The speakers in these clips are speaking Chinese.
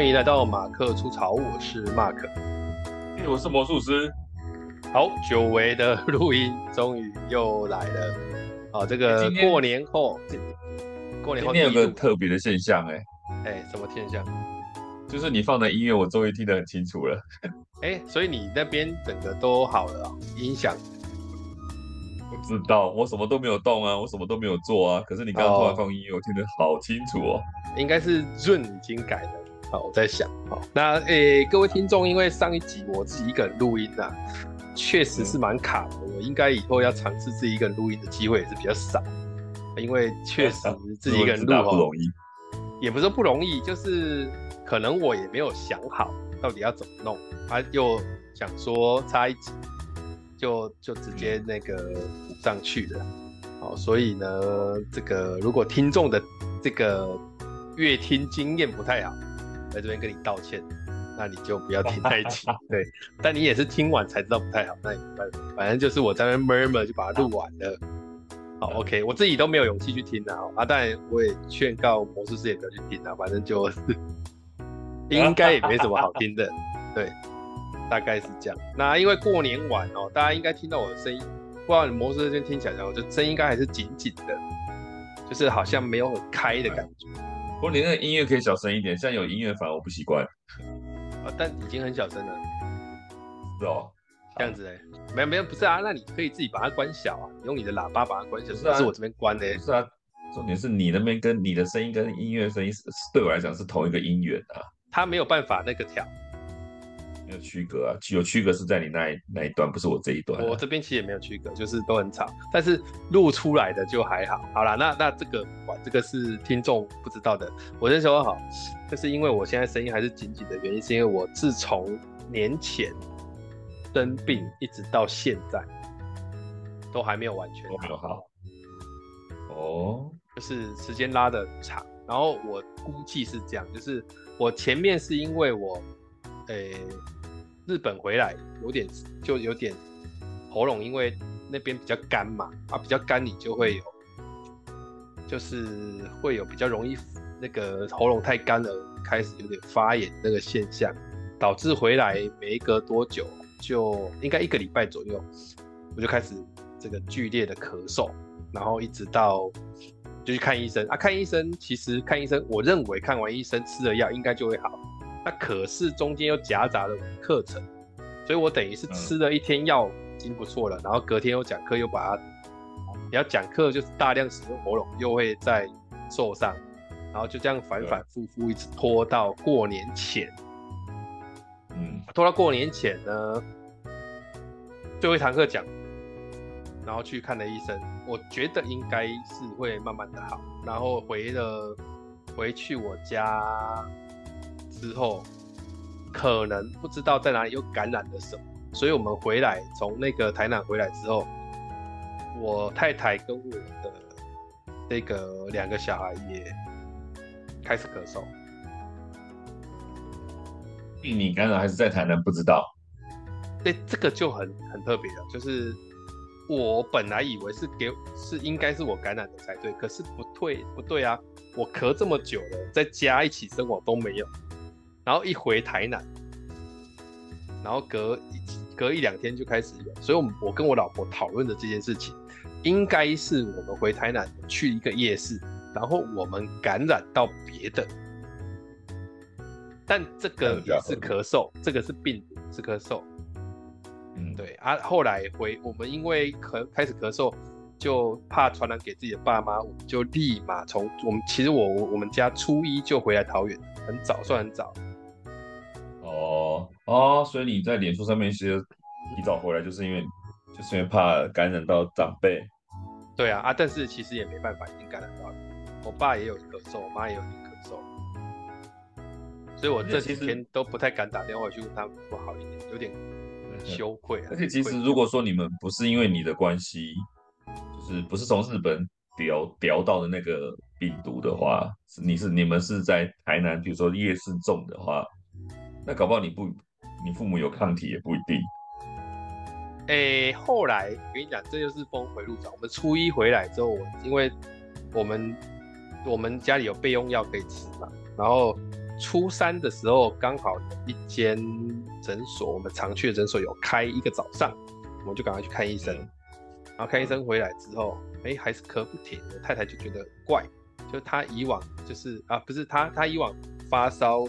欢迎来到马克出草，我是 Mark，我是魔术师。好，久违的录音终于又来了。啊，这个过年后，过年后今天有个特别的现象，欸，哎，哎，什么现象？就是你放的音乐，我终于听得很清楚了。哎，所以你那边整个都好了，哦，音响。不知道，我什么都没有动啊，我什么都没有做啊。可是你刚刚突然放音乐，哦，我听得好清楚哦。应该是润已经改了。好，我在想，好，那诶、欸，各位听众，因为上一集我自己一个人录音啊，确实是蛮卡的。我应该以后要尝试自己一个人录音的机会也是比较少，因为确实自己一个人录 不容易，也不是不容易，就是可能我也没有想好到底要怎么弄，他又想说差一集就就直接那个补上去了，好，所以呢，这个如果听众的这个乐听经验不太好。在这边跟你道歉，那你就不要听 那一集。对，但你也是听完才知道不太好，那也没办法，反正就是我在那边 murmur 就把它录完了。好，OK，我自己都没有勇气去听啊。啊，当然我也劝告魔术师也不要去听啊，反正就是 应该也没什么好听的。对，大概是这样。那因为过年晚哦，大家应该听到我的声音，不知道魔术师这边听起来，然后就声音应该还是紧紧的，就是好像没有很开的感觉。不过你那个音乐可以小声一点，现在有音乐反而我不习惯。啊，但已经很小声了。是哦，这样子哎，没有没有，不是啊，那你可以自己把它关小啊，你用你的喇叭把它关小。是啊，是我这边关的。是啊，重点是你那边跟你的声音跟音乐声音是对我来讲是同一个音源啊。它没有办法那个调。没有区隔啊，有区隔是在你那一那一段，不是我这一段啊。我这边其实也没有区隔，就是都很吵，但是录出来的就还好。好啦，那那这个哇，这个是听众不知道的。我先说好，就是因为我现在声音还是紧紧的原因，是因为我自从年前生病一直到现在，都还没有完全好。哦，就是时间拉得很长。然后我估计是这样，就是我前面是因为我，诶、欸。日本回来有点就有点喉咙，因为那边比较干嘛，啊比较干，你就会有就是会有比较容易那个喉咙太干了，开始有点发炎那个现象，导致回来没隔多久，就应该一个礼拜左右，我就开始这个剧烈的咳嗽，然后一直到就去看医生啊，看医生其实看医生，我认为看完医生吃了药应该就会好。那可是中间又夹杂了课程，所以我等于是吃了一天药已经不错了，然后隔天又讲课，又把它，你要讲课就是大量使用喉咙，又会再受伤，然后就这样反反复复一直拖到过年前，嗯，拖到过年前呢，最后一堂课讲，然后去看了医生，我觉得应该是会慢慢的好，然后回了回去我家。之后可能不知道在哪里又感染了什么，所以我们回来从那个台南回来之后，我太太跟我的这个两个小孩也开始咳嗽。病理感染还是在台南不知道？对，这个就很很特别了，就是我本来以为是给是应该是我感染的才对，可是不对不对啊，我咳这么久了，在家一起生活都没有。然后一回台南，然后隔一隔一两天就开始有，所以我们我跟我老婆讨论的这件事情，应该是我们回台南去一个夜市，然后我们感染到别的，但这个也是咳嗽，这个是病毒，是咳嗽，嗯，对啊，后来回我们因为咳开始咳嗽，就怕传染给自己的爸妈，我们就立马从我们其实我我们家初一就回来桃园，很早算很早。哦哦，所以你在脸书上面其实提早回来，就是因为就是因为怕感染到长辈。对啊啊，但是其实也没办法，已经感染到了。我爸也有咳嗽，我妈也有点咳嗽，所以我这几天都不太敢打电话去问他们不好一点，有点羞愧啊。而且其实如果说你们不是因为你的关系，就是不是从日本调调到的那个病毒的话，你是你们是在台南，比如说夜市种的话。那搞不好你不，你父母有抗体也不一定。哎、后来我跟你讲，这就是峰回路转。我们初一回来之后，因为我们我们家里有备用药可以吃嘛，然后初三的时候，刚好一间诊所，我们常去的诊所有开一个早上，我们就赶快去看医生。然后看医生回来之后，哎，还是咳不停。我太太就觉得怪，就他以往就是啊，不是他，他以往发烧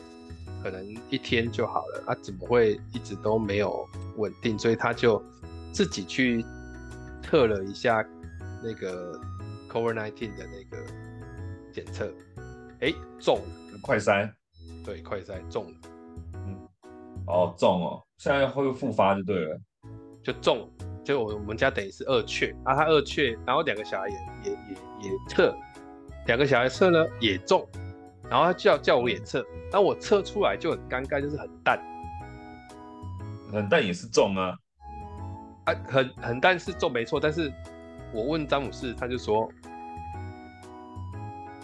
可能一天就好了，啊，怎么会一直都没有稳定？所以他就自己去测了一下那个 COVID-19 的那个检测，哎，中了，快筛。对，快筛中了，嗯，哦，中哦，现在会复发就对了，就中，就我我们家等于是二确，啊，他二确，然后两个小孩也也也也测，两个小孩测呢也中，然后他叫叫我也测，那我测出来就很尴尬，就是很淡，很淡也是重啊，啊，很很淡是重没错，但是我问詹姆士，他就说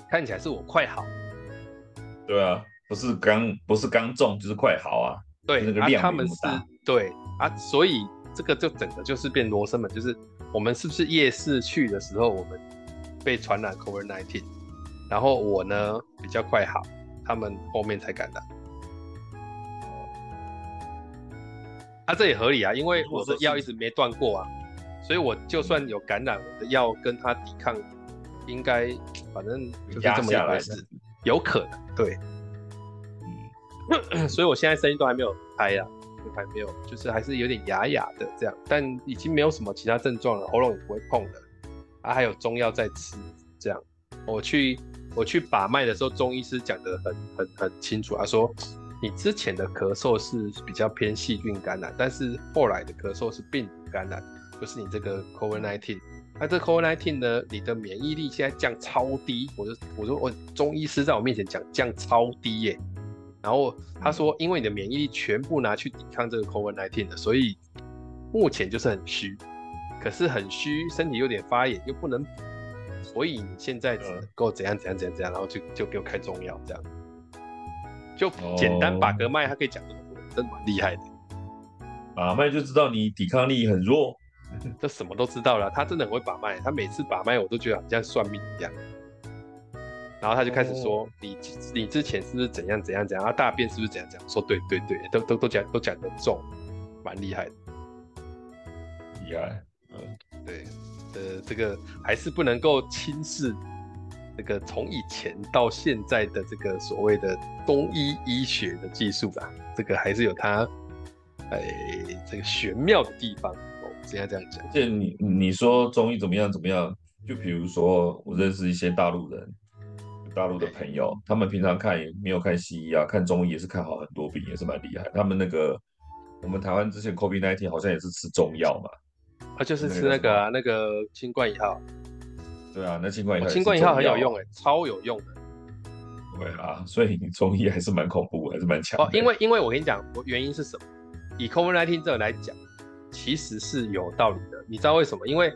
看起来是我快好，对啊。不是刚不是刚中就是快好啊，对，那个量他们是对啊，所以这个就整个就是变罗生门，就是我们是不是夜市去的时候，我们被传染 COVID-19，然后我呢比较快好，他们后面才感染。啊，这也合理啊，因为我的药一直没断过啊，所以我就算有感染，我的药跟他抵抗，应该反正就是这么一回事，有可能对。所以我现在声音都还没有开呀，就还没有，就是还是有点哑哑的这样，但已经没有什么其他症状了，喉咙也不会痛了，啊，还有中药在吃。我去我去把脉的时候，中医师讲得很很很清楚，他说你之前的咳嗽是比较偏细菌感染，但是后来的咳嗽是病毒感染，就是你这个 COVID-19，那这 COVID-19 呢，你的免疫力现在降超低，我就我说我中医师在我面前讲降超低耶。然后他说，因为你的免疫力全部拿去抵抗这个 COVID-19 的，所以目前就是很虚。可是很虚，身体有点发炎，又不能，所以你现在只能够怎样怎样怎样怎样，然后就就给我开中药这样。就简单把个脉，他可以讲这么多，真的蛮厉害的。把脉就知道你抵抗力很弱，这什么都知道了。他真的很会把脉，他每次把脉我都觉得好像算命一样。然后他就开始说：“你你之前是不是怎样怎样怎样？啊，大便是不是怎样怎样？说对对对，都都都讲都讲得重，蛮厉害的，厉害。嗯，对，呃，这个还是不能够轻视这个从以前到现在的这个所谓的中医医学的技术吧，这个还是有它哎这个玄妙的地方。哦，现在这样讲。就你你说中医怎么样怎么样？就比如说我认识一些大陆人。”大陆的朋友，他们平常看没有看西医啊，看中医也是看好很多病，也是蛮厉害。他们那个，我们台湾之前 COVID-19 好像也是吃中药嘛，啊，就是吃那个啊，那个清冠一号。对啊，那清冠一号，清冠一号很有用哎，超有用的。对啊，所以你中医还是蛮恐怖，还是蛮强。哦，因为因为我跟你讲，我原因是什么？以 COVID-19 这个来讲，其实是有道理的。你知道为什么？因为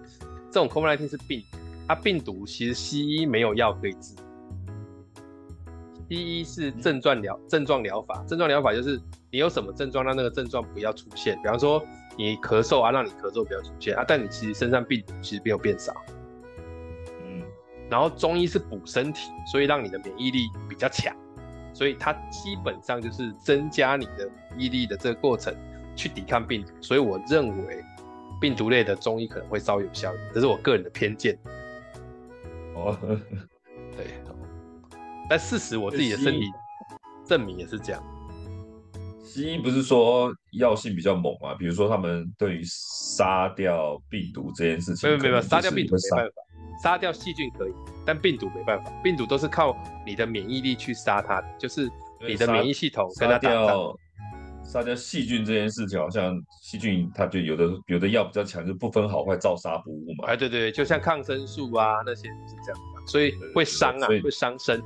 这种 COVID-19 是病，它病毒其实西医没有药可以治。西医是症状疗症状疗法，症状疗法就是你有什么症状，让那个症状不要出现。比方说你咳嗽啊，让你咳嗽比较出现啊，但你其实身上病毒其实没有变少。嗯，然后中医是补身体，所以让你的免疫力比较强，所以它基本上就是增加你的免疫力的这个过程去抵抗病毒。所以我认为病毒类的中医可能会稍有效，这是我个人的偏见。哦，对。但事实，我自己的身体证明也是这样。西医不是说药性比较猛嘛？比如说他们对于杀掉病毒这件事情，没有没有，杀掉病毒没办法，杀掉细菌可以，但病毒没办法。病毒都是靠你的免疫力去杀它的，就是你的免疫系统跟它打仗。杀掉细菌这件事情，好像细菌它就有的有的药比较强，就不分好坏，照杀不误嘛。哎，对对，就像抗生素啊那些是这样的，所以会伤啊，会伤身。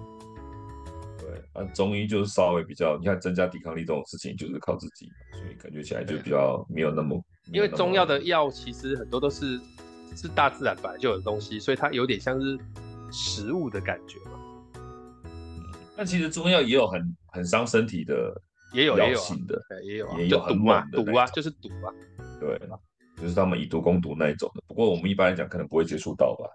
啊，中医就是稍微比较，你看增加抵抗力这种事情就是靠自己，所以感觉起来就比较没有那么。因为中药的药其实很多都是是大自然本来就有的东西，所以它有点像是食物的感觉嘛。嗯，但其实中药也有很很伤身体的，也有也有的，也有也有很毒啊，毒啊，就是毒啊。对，就是他们以毒攻毒那一种的。不过我们一般来讲可能不会接触到吧。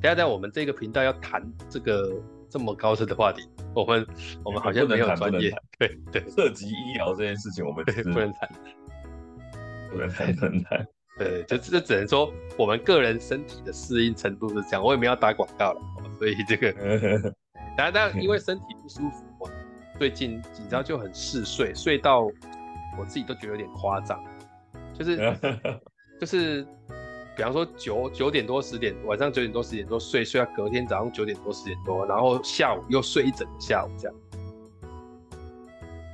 等下在我们这个频道要谈这个这么高深的话题。我们我们好像没有专业，对对，涉及医疗这件事情，我们不能谈，不能谈，不能谈。对，就就只能说我们个人身体的适应程度是这样，我也没有打广告了，所以这个，当然当然因为 身体不舒服，我最近你知道就很嗜睡，睡到我自己都觉得有点夸张，就是就是。比方说九九点多十点晚上九点多十点多睡，睡到隔天早上九点多十点多，然后下午又睡一整个下午这样，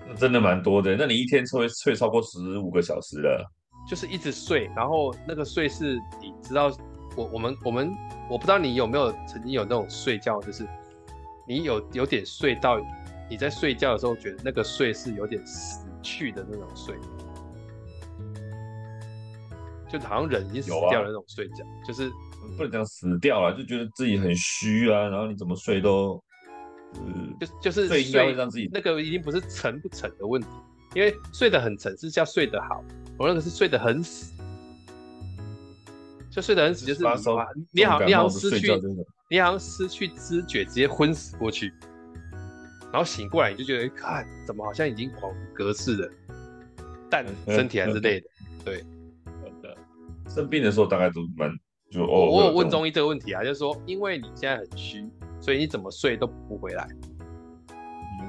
那真的蛮多的。那你一天睡睡超过十五个小时了？就是一直睡，然后那个睡是你知道，我我们我们我不知道你有没有曾经有那种睡觉，就是你有有点睡到你在睡觉的时候觉得那个睡是有点死去的那种睡。就好像人已经死掉了那种睡觉，啊、就是不能讲死掉了，就觉得自己很虚啊，然后你怎么睡都，呃、就就是睡应该会让自己那个已经不是沉不沉的问题，因为睡得很沉是叫睡得好，我那个是睡得很死，就睡得很死就是你你好你好像失去你好像失去知觉直接昏死过去，然后醒过来你就觉得看怎么好像已经恍如隔世了，但身体还是累的，对。生病的时候大概都蛮就哦，我有问中医这个问题啊，就是说，因为你现在很虚，所以你怎么睡都补不回来。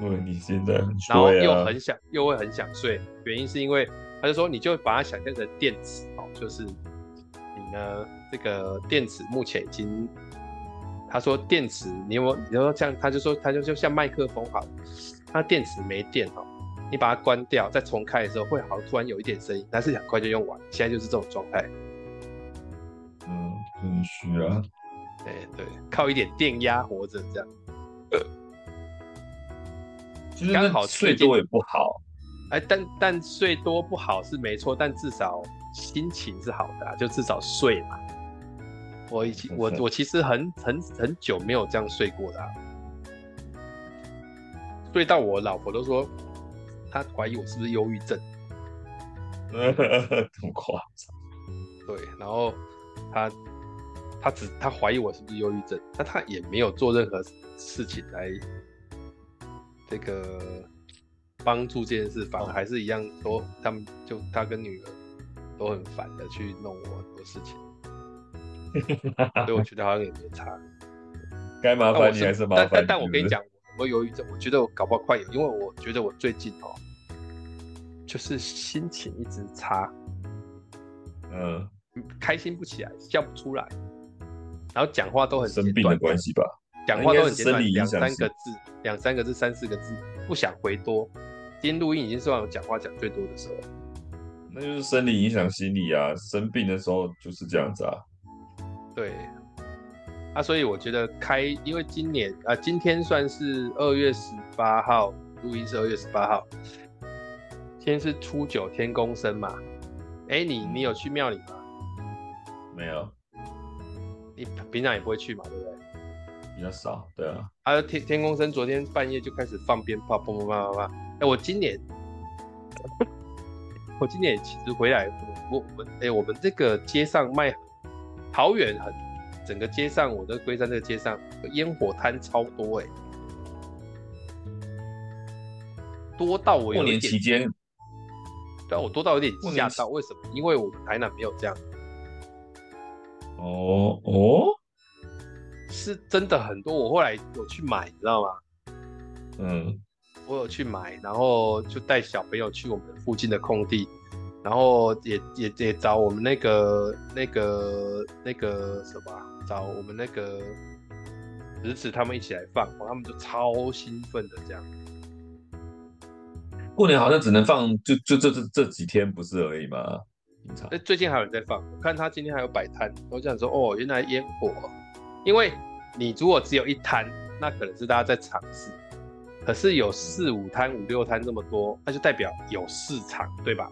因为你现在很虚，然后又很想，又会很想睡，原因是因为他就说，你就把它想象成电池哦，就是你呢这个电池目前已经，他说电池你有没有，你说像，他就说他就就像麦克风好，他电池没电哦，你把它关掉再重开的时候会好像，突然有一点声音，但是很快就用完，现在就是这种状态。很虚啊，对对，靠一点电压活着这样。其实刚好睡多也不好，哎，但但睡多不好是没错，但至少心情是好的啊，就至少睡嘛。我以前我我其实很很很久没有这样睡过的啊，睡到我老婆都说她怀疑我是不是忧郁症，这么夸张？对，然后她。他只他怀疑我是不是忧郁症，但他也没有做任何事情来这个帮助这件事，反而还是一样都他们就他跟女儿都很烦的去弄我很多事情，所以我觉得好像也没差。该麻烦你还是麻烦。但但但我跟你讲，我忧郁症，我觉得我搞不好快有，因为我觉得我最近哦，就是心情一直差，嗯，开心不起来，笑不出来。然后讲话都很生病的关系吧，讲话都很简短，两三个字，两三个字，三四个字，不想回多。今天录音已经是我讲话讲最多的时候，那就是生理影响心理啊，生病的时候就是这样子啊。对，啊，所以我觉得开，因为今年啊，今天算是二月十八号，录音是二月十八号，今天是初九天公生嘛。哎，你你有去庙里吗？没有。你平常也不会去嘛，对不对？比较少，对啊。还啊，天天空生昨天半夜就开始放鞭炮，砰砰砰砰砰。哎，我今年，我今年其实回来，我我哎、欸，我们这个街上卖桃园很，整个街上，我的龟山这个街上烟火摊超多哎、欸，多到我有点。过年期间，对啊，我多到有点吓到，为什么？因为我们台南没有这样。哦哦，是真的很多。我后来有去买，你知道吗？嗯，我有去买，然后就带小朋友去我们附近的空地，然后也也也找我们那个那个那个什么，找我们那个侄子他们一起来放，他们就超兴奋的这样。过年好像只能放就就这这这几天不是而已吗？最近还有人在放，我看他今天还有摆摊，我想说哦，原来烟火，因为你如果只有一摊，那可能是大家在尝试，可是有四五摊、五六摊这么多，那就代表有市场，对吧？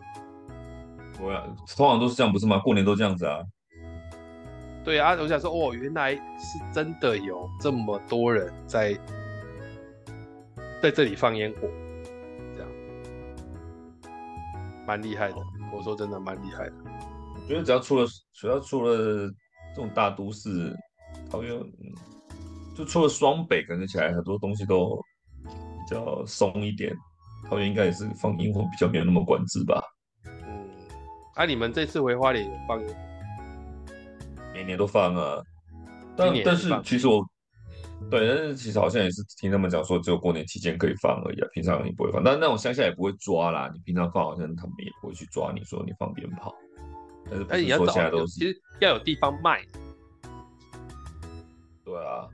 对啊，通常都是这样，不是吗？过年都这样子啊。对啊，我想说哦，原来是真的有这么多人在在这里放烟火，这样蛮厉害的。我说真的蛮厉害的，我觉得只要出了，只要出了这种大都市，桃园，就出了双北，感觉起来很多东西都比较松一点。桃园应该也是放烟火比较没有那么管制吧？嗯，啊，你们这次回花莲有放？每年都放啊，但但是其实我，对，但是其实好像也是听他们讲说，只有过年期间可以放而已啊，平常也不会放。但那种乡下也不会抓啦，你平常放好像他们也不会去抓你说你放鞭炮。但是不是说现在都是，其实要有地方卖。对啊，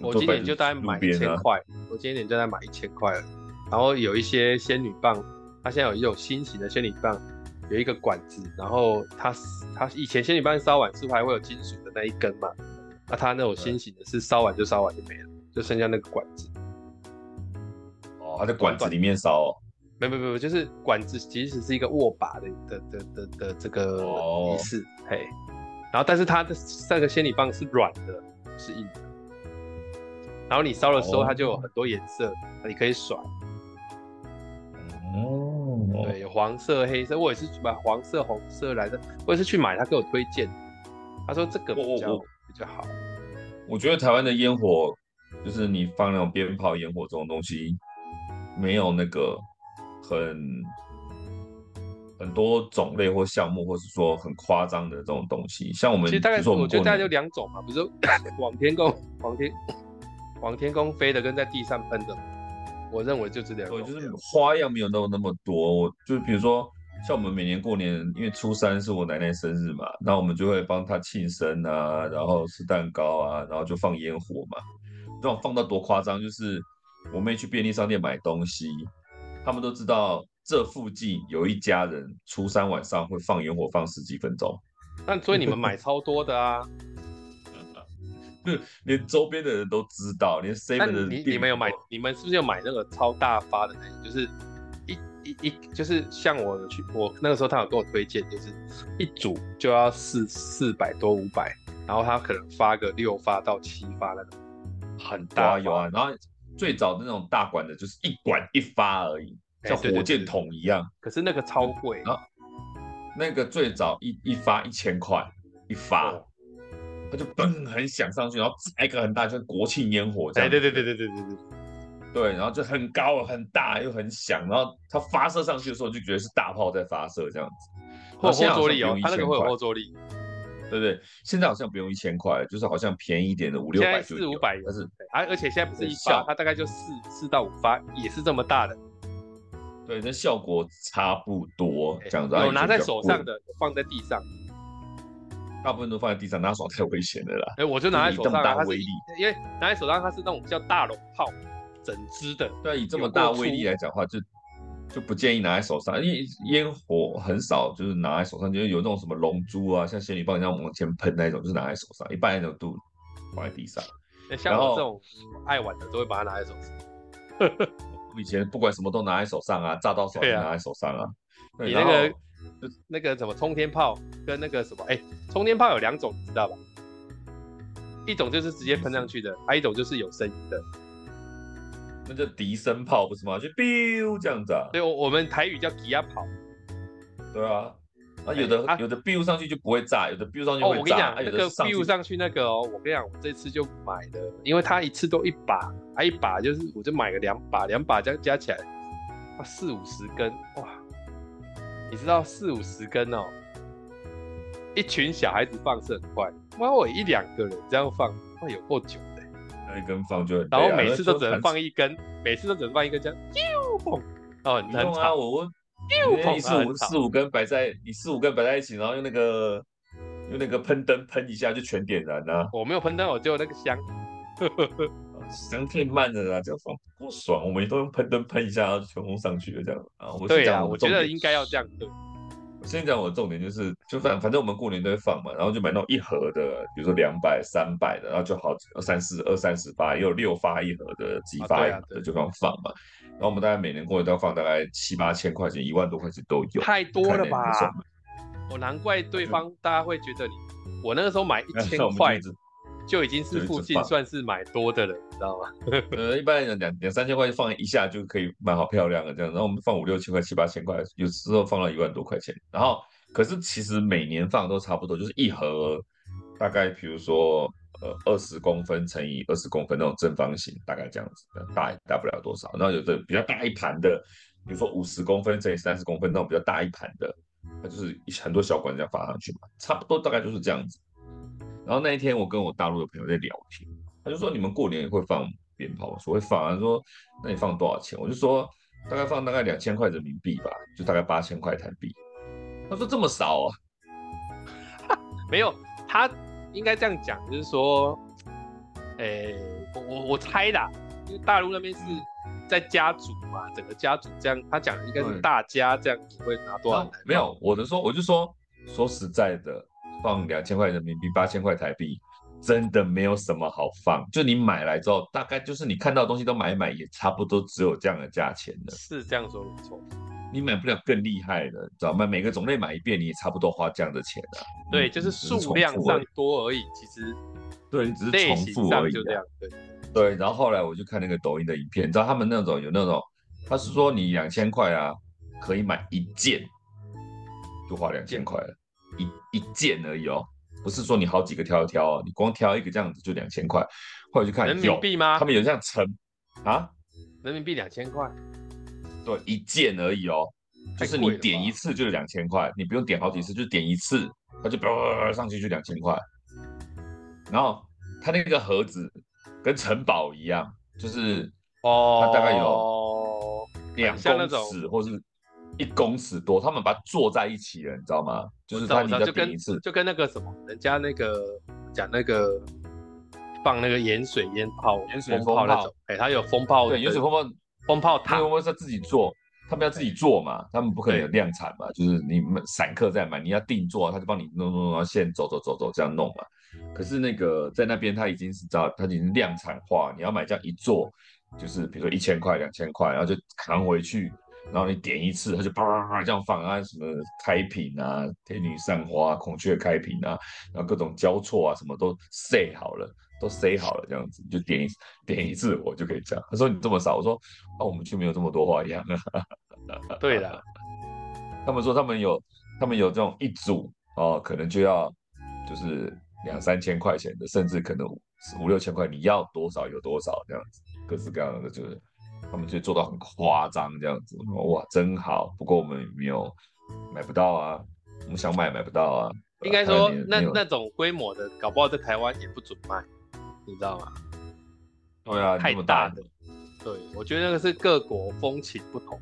我今年就大概买一千块，我今年就在买一千块了。然后有一些仙女棒，它现在有一种新型的仙女棒，有一个管子，然后它它以前仙女棒烧完是不是还会有金属的那一根嘛？那、啊、它那种新型的是烧完就烧完就没了，就剩下那个管子。哦，它在管子里面烧、哦？没没没，就是管子其实是一个握把的的的的的这个仪式，哦、嘿。然后但是它的那个仙女棒是软的，是硬的。然后你烧的时候，它就有很多颜色，哦、你可以甩。哦，对，有黄色、黑色，我也是买黄色、红色来的，我也是去买，他给我推荐，他说这个比较比较好。我觉得台湾的烟火，就是你放那种鞭炮、烟火这种东西，没有那个很很多种类或项目，或是说很夸张的这种东西。像我们其实大概我，我觉得大概就两种嘛，比如说 往天空、往天往天空飞的，跟在地上喷的。我认为就这两个，就是花样没有那么那么多。我就比如说，像我们每年过年，因为初三是我奶奶生日嘛，那我们就会帮她庆生啊，然后吃蛋糕啊，然后就放烟火嘛。这种放到多夸张，就是我妹去便利商店买东西，他们都知道这附近有一家人初三晚上会放烟火，放十几分钟。但所以你们买超多的啊。连周边的人都知道，连 seven 的你你们有买？你们是不是有买那个超大发的那种？就是一就是像我去我那个时候他有给我推荐就是一组就要四四百多五百然后他可能发个六发到七发那种很大有啊然后最早那种大管的就是一管一发而已像火箭筒一样可是那个超贵啊那个最早一一发一千块一发他就嘣很响上去然后再一个很大就国庆烟火在对对对对对对。对，然后就很高很大又很响，然后它发射上去的时候就觉得是大炮在发射这样子。后坐力哦，它那个会有后坐力。对对，现在好像不用一千块，就是好像便宜一点的五六百就有。四五百，但是而而且现在不是一发，它大概就四四到五发，也是这么大的。对，那效果差不多这样子。有拿在手上的，放在地上。大部分都放在地上，拿手太危险了啦。哎、欸，我就拿在手上，这么大威力，因为拿在手上它是那种叫大龙炮，整支的。对，以这么大威力来讲的话，就就不建议拿在手上，因为烟火很少就是拿在手上，就是有那种什么龙珠啊，像仙女棒一样往前喷那种，就是拿在手上。一般那种都放在地上。欸、像我这种爱玩的，都会把它拿在手上。我以前不管什么都拿在手上啊，炸到手就拿在手上啊。啊你那个。那个什么冲天炮跟那个什么，哎、欸，冲天炮有两种，你知道吧？一种就是直接喷上去的，还有一种就是有声音的，那叫笛声炮不是吗？就 biu 这样子啊。对，我我们台语叫吉亚炮。对啊，啊有的、欸、有的 biu 上去就不会炸，有的 biu 上去会炸。哦，我跟你讲，那个 biu 上去那个哦，我跟你讲，我这次就买的，因为它一次都一把，啊一把就是我就买了两把，两把这样加起来，啊四五十根，哇！你知道四五十根哦，一群小孩子放是很快，哇，我一两个人这样放，哇，有够久一根放就，然后每次都只能放一根，每次都只能放一根，这样，啾砰，哦，很吵啊，我我，你四五四五根摆在，你四五根摆在一起，然后用那个用那个喷灯喷一下就全点燃了。我没有喷灯，我只有那个香。香太慢了啦，这样放不爽。我们都用喷灯喷一下，然后就全部上去了，这样啊。我对啊，我觉得应该要这样。我先讲我的重点就是，就反反正我们过年都会放嘛，然后就买那种一盒的，比如说两百、三百的，然后就好二三四二三十发，也有六发一盒的，几发一盒的就这样放嘛。然后我们大概每年过年都要放大概七八千块钱，一万多块钱都有。太多了吧？我难怪对方大家会觉得你，我那个时候买 一千块。就已经是附近算是买多的了，你知道吗？呃，一般人两两三千块放一下就可以买好漂亮的这样，然后我们放五六千块、七八千块，有时候放到一万多块钱。然后可是其实每年放都差不多，就是一盒大概比如说呃二十公分乘以二十公分那种正方形，大概这样子，大也大不了多少。然后有的比较大一盘的，比如说五十公分乘以三十公分那种比较大一盘的，它就是很多小管这样放上去嘛，差不多大概就是这样子。然后那一天我跟我大陆的朋友在聊天，他就说你们过年也会放鞭炮，我说会放啊，他说那你放多少钱？我就说大概放大概两千块人民币吧，就大概八千块台币。他说这么少啊？没有，他应该这样讲，就是说，诶、欸，我我我猜的，因为大陆那边是在家族嘛，整个家族这样，他讲的应该是大家这样子会拿多少台？没有，我的说我就说说实在的，放两千块人民币，八千块台币，真的没有什么好放。就你买来之后，大概就是你看到的东西都买一买，也差不多只有这样的价钱了。是这样说没错。你买不了更厉害的，知道吗？每个种类买一遍，你也差不多花这样的钱啊。对，就是数量上多而已，其实对，你只是重复而已。就这样，对对。然后后来我就看那个抖音的影片，你知道他们那种有那种，他是说你两千块啊，可以买一件，就花两千块了，一一件而已哦，不是说你好几个挑一挑哦，你光挑一个这样子就两千块。或者去看人民币吗？他们有这样称啊，人民币两千块。对，一件而已哦，就是你点一次就是两千块，你不用点好几次，就点一次，它就叭上去就两千块。然后它那个盒子跟城堡一样，就是哦，它大概有两公尺或是一公尺多，他们把它做在一起了，你知道吗？就是他你要点一次就，跟那个什么，人家那个讲那个放那个盐水烟炮、盐水风炮那种，哎，它有风炮，对，盐水风炮。风炮塔，因为是自己做，他们要自己做嘛，他们不可能有量产嘛，就是你们散客在买，你要定做，他就帮你弄弄弄，线走走走走这样弄嘛。可是那个在那边他已经是知道，他已经量产化，你要买这样一做，就是比如说一千块、两千块，然后就扛回去，然后你点一次，他就啪啪啪这样放啊，什么开屏啊、天女散花、孔雀开屏啊，然后各种交错啊，什么都塞好了。都塞好了，这样子就点一点一次，我就可以这样。他说你这么少，我说那、啊、我们却没有这么多花样啊。对的，他们说他们有他们有这种一组哦，可能就要就是两三千块钱的，甚至可能五六千块，你要多少有多少这样子，各式各样的就是他们就做到很夸张这样子。哇，真好。不过我们没有买不到啊，我们想买买不到啊。应该说那那种规模的，搞不好在台湾也不准卖。你知道吗？对啊，太大的。对，我觉得那个是各国风情不同。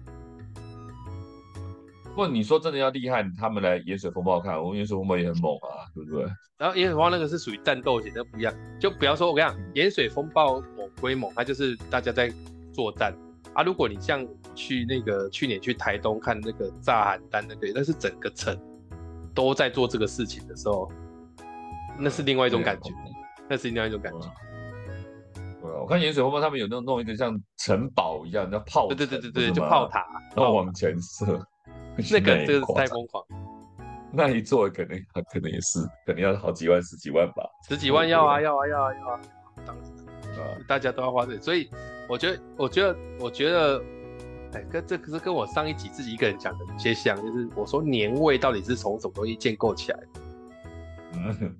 不过你说真的要厉害，他们来盐水风暴看，我们盐水风暴也很猛啊，对不对？然后盐水风暴那个是属于战斗型，的不一样。就比方说，我跟你讲，盐水风暴猛归猛，它就是大家在作战啊。如果你像去那个去年去台东看那个炸邯郸那个，那是整个城都在做这个事情的时候，那是另外一种感觉。那是另外一种感觉。对啊，我看盐水后方他们有那种弄一个像城堡一样那炮，对对对对对，就炮塔，然后往前射。那个 这个是太疯狂。那一座可能可能也是，可能要好几万、十几万吧。十几万要啊要啊要啊要啊！当然，大家都要花这，所以我觉得我觉得我觉得，哎，跟这可是跟我上一集自己一个人讲的有些像，就是我说年味到底是从什么东西建构起来的？嗯。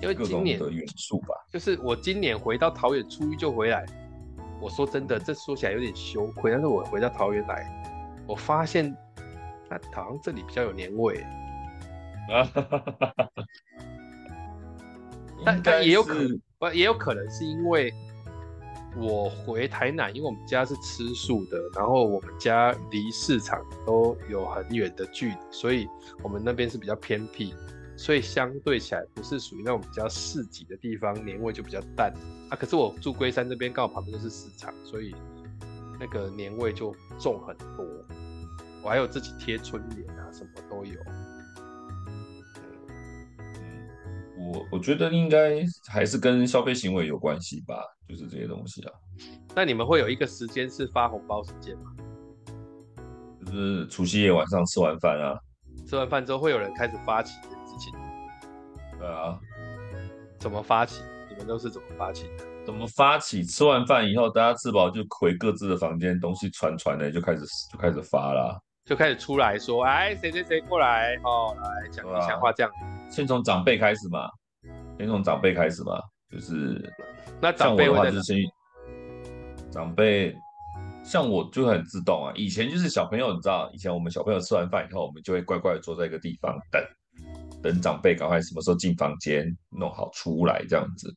因为今年的元素吧，就是我今年回到桃园初一就回来。我说真的，这说起来有点羞愧，但是我回到桃园来，我发现，那好像这里比较有年味。啊，但但也有可能，也有可能是因为我回台南，因为我们家是吃素的，然后我们家离市场都有很远的距离，所以我们那边是比较偏僻。所以相对起来不是属于那种比较市集的地方，年味就比较淡啊。可是我住龟山这边，刚好旁边就是市场，所以那个年味就重很多。我还有自己贴春联啊，什么都有。我我觉得应该还是跟消费行为有关系吧，就是这些东西啊。那你们会有一个时间是发红包时间吗？就是除夕夜晚上吃完饭啊，吃完饭之后会有人开始发起这件事情。对啊，怎么发起？你们都是怎么发起的？怎么发起？吃完饭以后，大家吃饱就回各自的房间，东西传传的就开始就开始发了，就开始出来说，哎，谁谁谁过来哦，来讲一讲话这样。先从长辈开始嘛，先从长辈开始嘛。就是那长辈的话就是先长辈。像我就很自动啊，以前就是小朋友，你知道，以前我们小朋友吃完饭以后，我们就会乖乖的坐在一个地方等，等长辈赶快什么时候进房间弄好出来这样子。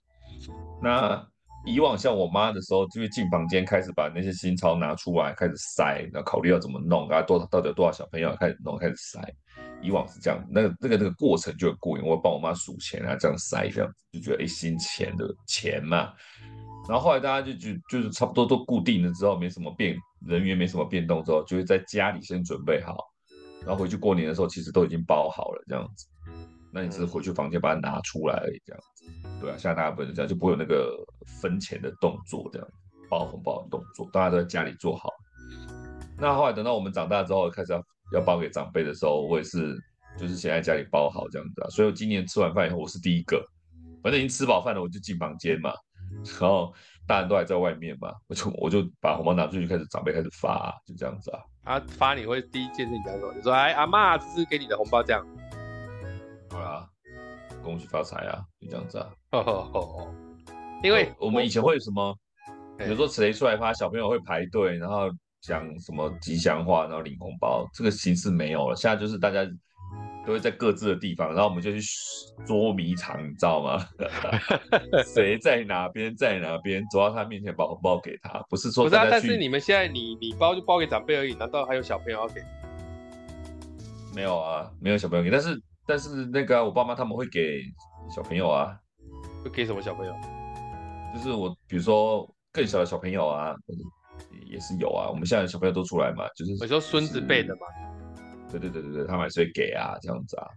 那以往像我妈的时候，就会进房间开始把那些新钞拿出来开始塞，然后考虑要怎么弄啊，多到底有多少小朋友开始弄开始塞。以往是这样，那个那个那个过程就很过瘾，我会帮我妈数钱啊，这样塞这样子，就觉得哎新钱的钱嘛。然后后来大家就就就是差不多都固定了之后，没什么变，人员没什么变动之后，就会在家里先准备好，然后回去过年的时候，其实都已经包好了这样子。那你只是回去房间把它拿出来而已，这样子。对啊，现在大家不是这样，就不会有那个分钱的动作，这样包红包的动作，大家都在家里做好。那后来等到我们长大之后，开始要要包给长辈的时候，我也是就是先在家里包好这样子啊。所以我今年吃完饭以后，我是第一个，反正已经吃饱饭了，我就进房间嘛。然后大人都还在外面嘛，我就我就把红包拿出去，开始长辈开始发，啊，就这样子啊。啊，发你会第一件事情讲什么？你说哎，阿妈，这是给你的红包，这样。好啦，恭喜发财啊，就这样子啊。哦哦哦。因为我们以前会什么，比如说谁出来发，小朋友会排队，然后讲什么吉祥话，然后领红包，这个形式没有了。现在就是大家。都会在各自的地方，然后我们就去捉迷藏，你知道吗？谁在哪边，在哪边，走到他面前把红包给他，不是说。不是啊，但是你们现在你你包就包给长辈而已，难道还有小朋友要给？没有啊，没有小朋友给，但是但是那个、啊、我爸妈他们会给小朋友啊。会给什么小朋友？就是我比如说更小的小朋友啊，也是有啊。我们现在小朋友都出来嘛，就是我说孙子辈的嘛。对对对对对，他们还是会给啊，这样子啊，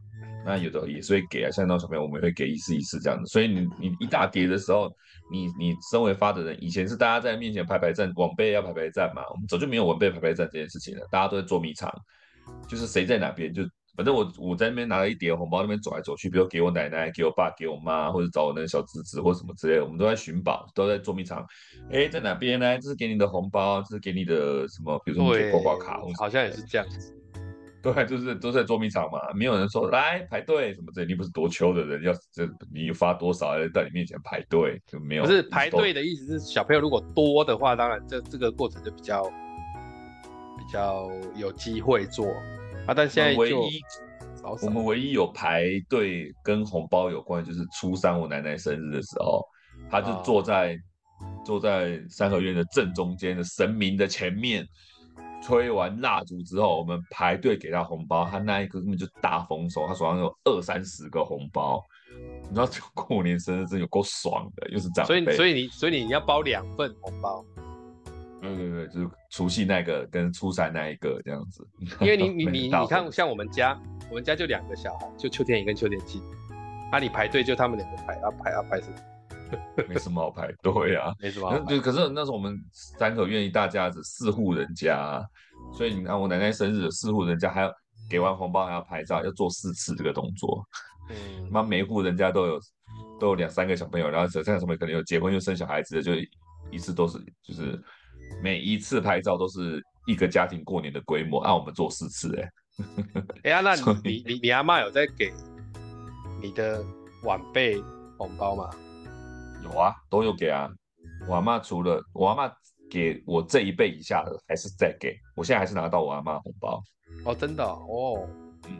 那有的也是会给啊，像那种小朋友我们也会给一次一次这样子，所以你你一大叠的时候，你你身为发的人，以前是大家在面前排排站，晚辈要排排站嘛，我们早就没有晚辈排排站这件事情了，大家都在捉迷藏，就是谁在哪边，就反正我我在那边拿了一叠红包，那边走来走去，比如给我奶奶、给我爸、给我妈，或者找我那个小侄子或什么之类的，我们都在寻宝，都在捉迷藏，哎，在哪边呢？这是给你的红包，这是给你的什么？比如说你刮刮卡，好像也是这样子。对，就是都在捉迷藏嘛，没有人说来排队什么的，你不是多秋的人，要这你发多少在你面前排队就没有。不是排队的意思是小朋友如果多的话，当然这这个过程就比较比较有机会做啊。但现在唯一我们唯一有排队跟红包有关，就是初三我奶奶生日的时候，她就坐在、哦、坐在三合院的正中间的神明的前面。吹完蜡烛之后，我们排队给她红包，她那一个根本就大丰收，她手上有二三十个红包，你知道 过年生日真有够爽的，又是长辈。所以所以你所以你要包两份红包。对对对，就是除夕那个跟初三那一个这样子。因为你 你你你看，像我们家，我们家就两个小孩，就秋天一跟秋天七，那、啊、你排队就他们两个排，啊排啊排什么？没什么好排队啊，没什么好排。就可是那时候我们三合院一大家子四户人家，所以你看我奶奶生日四户人家还要给完红包还要拍照，要做四次这个动作。嗯，妈每户人家都有都有两三个小朋友，然后这样什么可能有结婚又生小孩子的，就一次都是就是每一次拍照都是一个家庭过年的规模，按、啊、我们做四次哎、欸。哎呀，那你你你，你阿妈有在给你的晚辈红包吗？有啊，都有给啊。我阿妈除了我阿妈给我这一辈以下的，还是在给。我现在还是拿到我阿妈红包。哦，真的哦。嗯，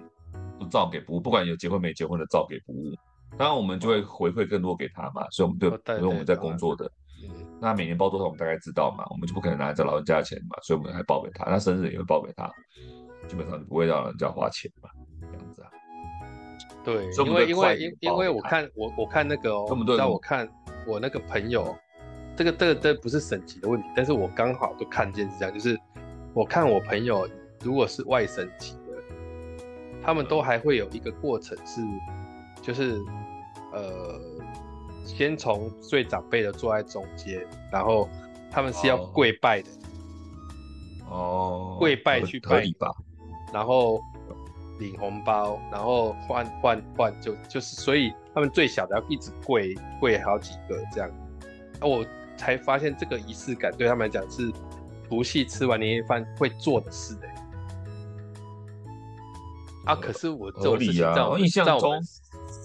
都照给不误，不管有结婚没结婚的，照给不误。当然我们就会回馈更多给他嘛，所以我们就因为我们在工作的，那每年包多少我们大概知道嘛，我们就不可能拿着老人家的钱嘛，所以我们还报给他。那生日也会报给他，基本上就不会让人家花钱嘛，这样子啊。对，因为因为因因为我看我我看那个哦，那我看。我那个朋友，这个这个这不是省级的问题，但是我刚好就看见是这样，就是我看我朋友如果是外省籍的，他们都还会有一个过程是，就是呃，先从最长辈的坐在中间，然后他们是要跪拜的，哦，跪拜去拜，然后领红包，然后换换换就就是所以。他们最小的要一直跪跪好几个这样，那我才发现这个仪式感对他们来讲是除夕吃完年夜饭会做的事的。啊，可是我这种事情在我印象中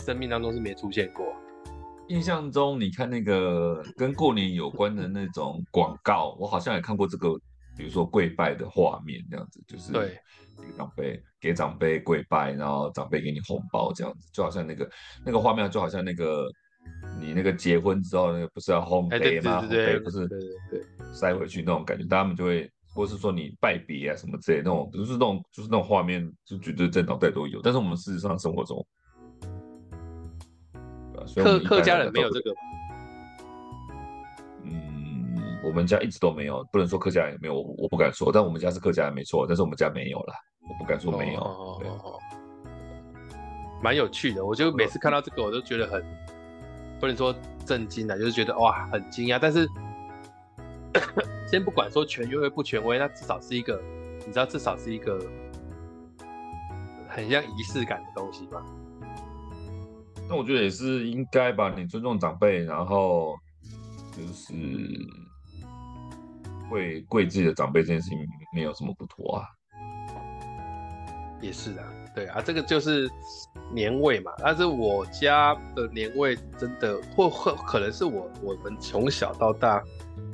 生命当中是没出现过。印象中，你看那个跟过年有关的那种广告，我好像也看过这个，比如说跪拜的画面，这样子，就是对长辈给长辈跪拜，然后长辈给你红包，这样子，就好像那个那个画面，就好像那个你那个结婚之后，那个不是要烘焙吗？红杯不是对塞回去那种感觉，他们就会，或是说你拜别啊什么之类的那种，就是那种就是那种画面，就绝对在脑袋都有。但是我们事实上生活中。客客家人没有这个，嗯，我们家一直都没有，不能说客家人没有，我我不敢说，但我们家是客家人没错，但是我们家没有啦，我不敢说没有。哦对哦哦，蛮有趣的，我就每次看到这个，我都觉得很不能说震惊啊，就是觉得哇很惊讶。但是 先不管说权威不权威，那至少是一个，你知道，至少是一个很像仪式感的东西吧。那我觉得也是应该吧，你尊重长辈，然后就是会跪自己的长辈这件事情没有什么不妥啊。也是啊，对啊，这个就是年味嘛。但是我家的年味真的，或或可能是我我们从小到大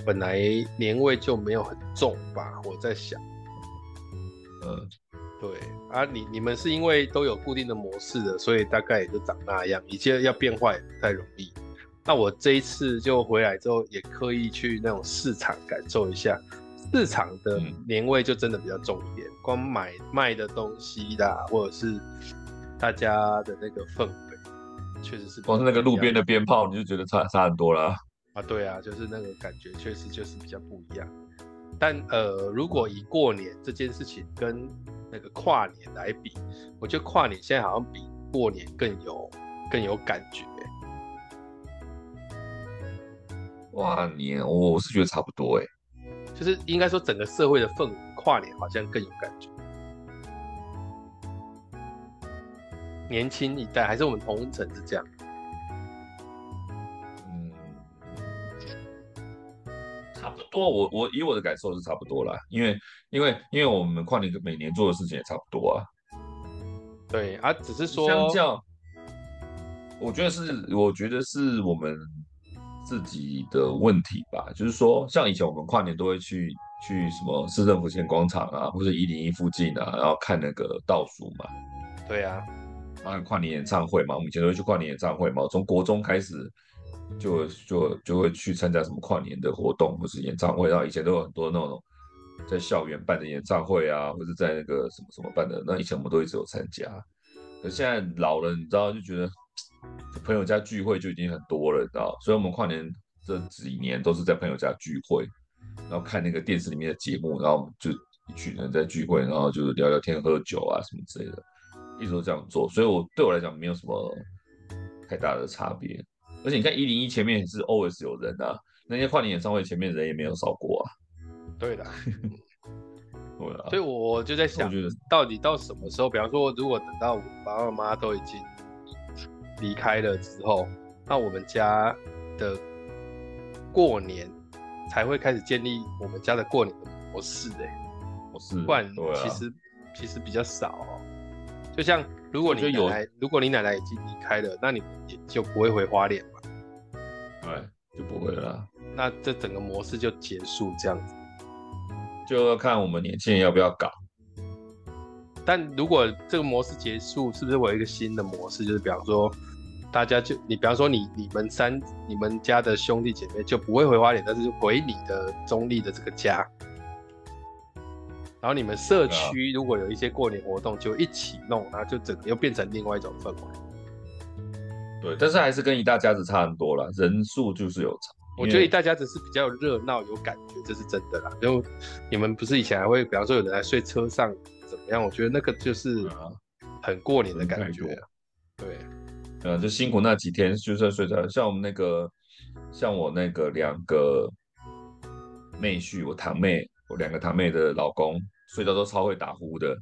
本来年味就没有很重吧，我在想，嗯。对啊，你你们是因为都有固定的模式的，所以大概也就长那样，一切要变化也不太容易。那我这一次就回来之后，也刻意去那种市场感受一下，市场的年味就真的比较重一点。嗯、光买卖的东西啦，或者是大家的那个氛围，确实是光是那个路边的鞭炮，你就觉得差差很多了啊。对啊，就是那个感觉，确实就是比较不一样。但呃，如果以过年这件事情跟那个跨年来比，我觉得跨年现在好像比过年更有更有感觉。跨年，我是觉得差不多哎，就是应该说整个社会的氛围，跨年好像更有感觉。年轻一代还是我们同温层是这样。多我我以我的感受是差不多啦，因为因为因为我们跨年每年做的事情也差不多啊。对啊，只是说相较，我觉得是我觉得是我们自己的问题吧。就是说，像以前我们跨年都会去去什么市政府前广场啊，或者一零一附近啊，然后看那个倒数嘛。对啊，然后跨年演唱会嘛，我们以前都会去跨年演唱会嘛，从国中开始。就就就会去参加什么跨年的活动或是演唱会，然后以前都有很多那种在校园办的演唱会啊，或者在那个什么什么办的，那以前我们都一直有参加。可现在老了，你知道，就觉得朋友家聚会就已经很多了，你知道，所以我们跨年这几年都是在朋友家聚会，然后看那个电视里面的节目，然后就一群人在聚会，然后就是聊聊天、喝酒啊什么之类的，一直都这样做。所以我对我来讲没有什么太大的差别。而且你看一零一前面也是 always 有人啊，那些跨年演唱会前面人也没有少过啊。对的，对啊。所以我就在想，到底到什么时候？比方说，如果等到我爸爸妈妈都已经离开了之后，那我们家的过年才会开始建立我们家的过年的模式哎、欸。模式，不然其实、啊、其实比较少哦。就像如果你奶奶，如果你奶奶已经离开了，那你也就不会回花莲。对，就不会了。那这整个模式就结束这样子，就要看我们年轻人要不要搞。但如果这个模式结束，是不是会有一个新的模式？就是比方说，大家就你，比方说你你们三你们家的兄弟姐妹就不会回花莲，但是回你的中立的这个家。然后你们社区如果有一些过年活动，就一起弄，然后就整个又变成另外一种氛围。对，但是还是跟一大家子差很多了，人数就是有差。我觉得一大家子是比较热闹，有感觉，这是真的啦。就你们不是以前还会，比方说有人来睡车上怎么样？我觉得那个就是很过年的感觉。对，嗯，就辛苦那几天，就算睡着。像我们那个，像我那个两个妹婿，我堂妹，我两个堂妹的老公，睡觉都超会打呼的，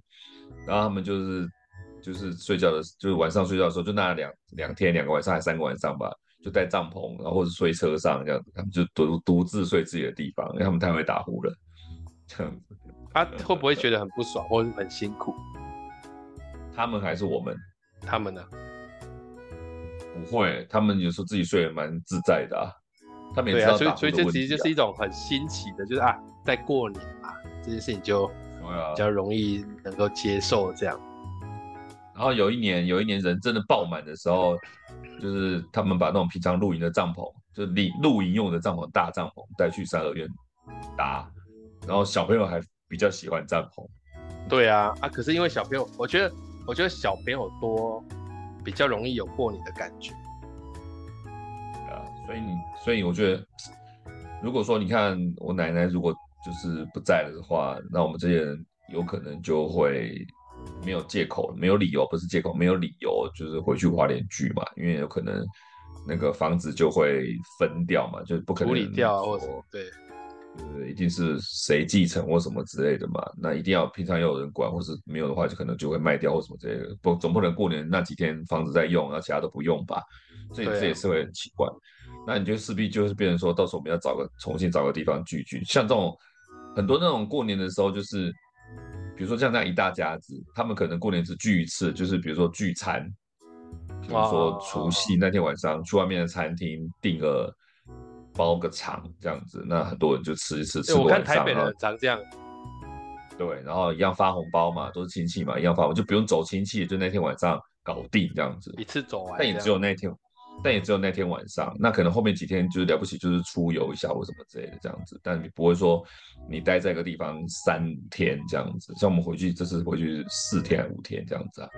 然后他们就是。就是睡觉的，就是晚上睡觉的时候，就那两两天两个晚上还三个晚上吧，就带帐篷，然后或者睡车上这样子，他们就独独自睡自己的地方，因为他们太会打呼了，这样子。他会不会觉得很不爽，或者很辛苦？他们还是我们？他们呢？不会，他们有时候自己睡也蛮自在的啊。他们也知道、啊、所以所以这其实就是一种很新奇的，就是啊，在过年嘛，这件事情就比较容易能够接受这样。然后有一年，有一年人真的爆满的时候，就是他们把那种平常露营的帐篷，就是露露营用的帐篷，大帐篷带去三合院搭，然后小朋友还比较喜欢帐篷。对啊，啊，可是因为小朋友，我觉得，我觉得小朋友多，比较容易有过年的感觉。啊，所以你，所以我觉得，如果说你看我奶奶如果就是不在了的话，那我们这些人有可能就会。没有借口，没有理由，不是借口，没有理由，就是回去花莲聚嘛，因为有可能那个房子就会分掉嘛，就不可能处理掉啊，或者对，呃，一定是谁继承或什么之类的嘛，那一定要平常要有人管，或是没有的话，就可能就会卖掉或什么之类的，不，总不能过年那几天房子在用，然后其他都不用吧，所以这也是会很奇怪。啊、那你就势必就是变成说到时候我们要找个重新找个地方聚聚，像这种很多那种过年的时候就是。比如说像这样一大家子，他们可能过年只聚一次，就是比如说聚餐，比如说除夕那天晚上去外面的餐厅订个包个场这样子，那很多人就吃一次。吃我看台北人常这样。对，然后一样发红包嘛，都是亲戚嘛，一样发我，就不用走亲戚，就那天晚上搞定这样子。一次走完。但也只有那天。但也只有那天晚上，那可能后面几天就是了不起，就是出游一下或什么之类的这样子。但你不会说你待在一个地方三天这样子，像我们回去这次回去四天还五天这样子啊。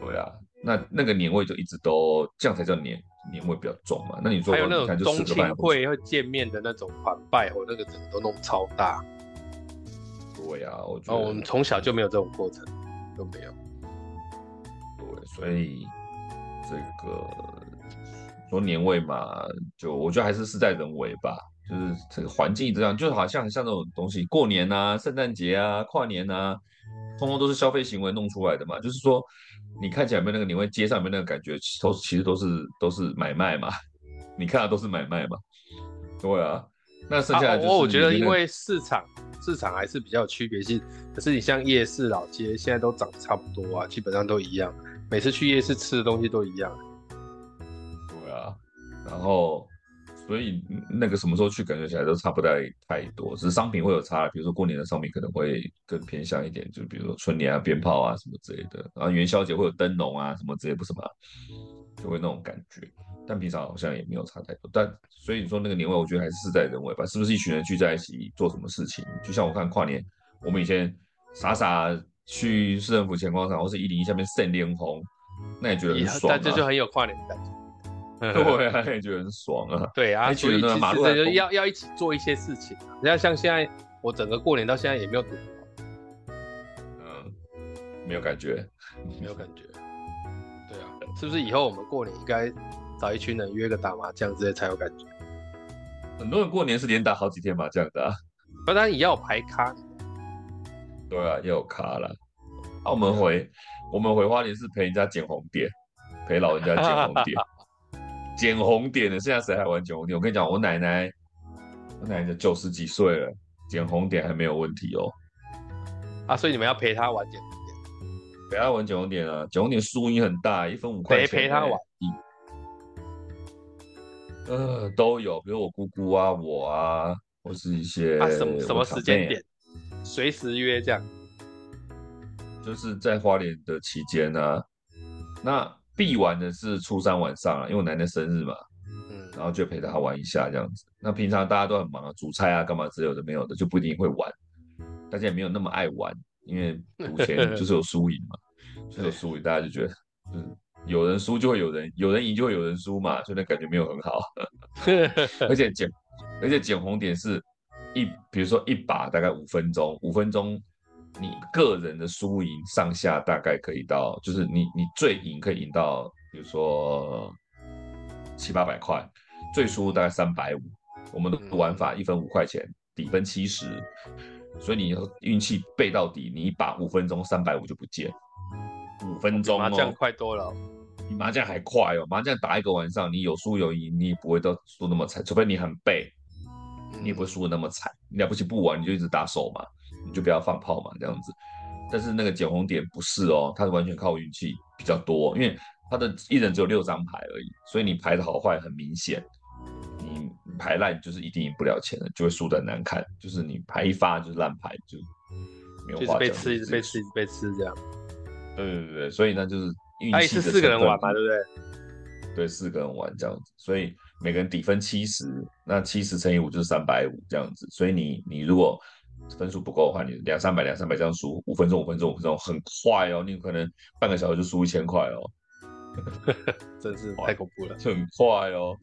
对啊，那那个年味就一直都这样才叫年年味比较重嘛。那你说还有那种冬庆会会见面的那种团拜，我那个整个都弄超大。对啊，我觉得、哦、我们从小就没有这种过程，都没有。对，所以这个。说年味嘛，就我觉得还是事在人为吧，就是这个环境这样，就好像像这种东西，过年啊、圣诞节啊、跨年啊，通通都是消费行为弄出来的嘛。就是说，你看起来没那个年味，街上面那个感觉，都其实都是都是买卖嘛。你看的都是买卖嘛。对啊，那剩下的就是、啊、我觉得因为市场市场还是比较有区别性，可是你像夜市老街，现在都长得差不多啊，基本上都一样，每次去夜市吃的东西都一样。然后，所以那个什么时候去，感觉起来都差不太太多，只是商品会有差。比如说过年的商品可能会更偏向一点，就比如说春联啊、鞭炮啊什么之类的。然后元宵节会有灯笼啊什么之类，不是吗？就会那种感觉。但平常好像也没有差太多。但所以你说那个年味，我觉得还是事在人为吧。是不是一群人聚在一起做什么事情？就像我看跨年，我们以前傻傻去市政府前广场或是一零一下面圣莲红，那也觉得很爽啊。但这就很有跨年的感觉。对啊，也觉得很爽啊。对啊，所以其实要要一起做一些事情。你看，像现在我整个过年到现在也没有赌。嗯，没有感觉，没有感觉。对啊，是不是以后我们过年应该找一群人约个打麻将之类才有感觉？很多人过年是连打好几天麻将的啊。当然也要有牌咖。对啊，要有咖啦。啊，我们回我们回花莲是陪人家捡红点，陪老人家捡红点。捡红点的，现在谁还玩捡红点？我跟你讲，我奶奶，我奶奶九十几岁了，捡红点还没有问题哦。啊，所以你们要陪她玩捡红点，陪她玩捡红点啊！捡红点输赢很大，一分五块钱。陪陪她玩。呃，都有，比如我姑姑啊，我啊，或是一些啊什么什么时间点，随时约这样。就是在花莲的期间呢、啊，那。必玩的是初三晚上啊，因为我奶奶生日嘛，嗯，然后就陪她玩一下这样子。那平常大家都很忙啊，煮菜啊，干嘛之类的没有的，就不一定会玩。大家也没有那么爱玩，因为赌钱 就是有输赢嘛，就是有输赢，大家就觉得就是有人输就会有人，有人赢就会有人输嘛，所以那感觉没有很好。而且捡，而且捡红点是一，比如说一把大概五分钟，五分钟。你个人的输赢上下大概可以到，就是你你最赢可以赢到，比如说七八百块，最输大概三百五。我们的玩法一分五块钱，底分七十，所以你运气背到底，你一把五分钟三百五就不见。五分钟、哦、麻将快多了，比麻将还快哦！麻将打一个晚上，你有输有赢，你也不会都输那么惨，除非你很背，你也不会输的那么惨。你了不起不玩，你就一直打手嘛。你就不要放炮嘛，这样子。但是那个捡红点不是哦，它是完全靠运气比较多，因为他的一人只有六张牌而已，所以你牌的好坏很明显。你牌烂就是一定赢不了钱的，就会输的很难看。就是你牌一发就是烂牌，就没有话讲。就是被吃，一直被吃，一直被吃这样。对对对，所以呢就是运气。是四个人玩嘛，对不对？对，四个人玩这样子，所以每个人底分七十，那七十乘以五就是三百五这样子。所以你你如果分数不够的话，你两三百两三百这样输，五分钟五分钟五分钟很快哦，你可能半个小时就输一千块哦。真是太恐怖了，就很快哦。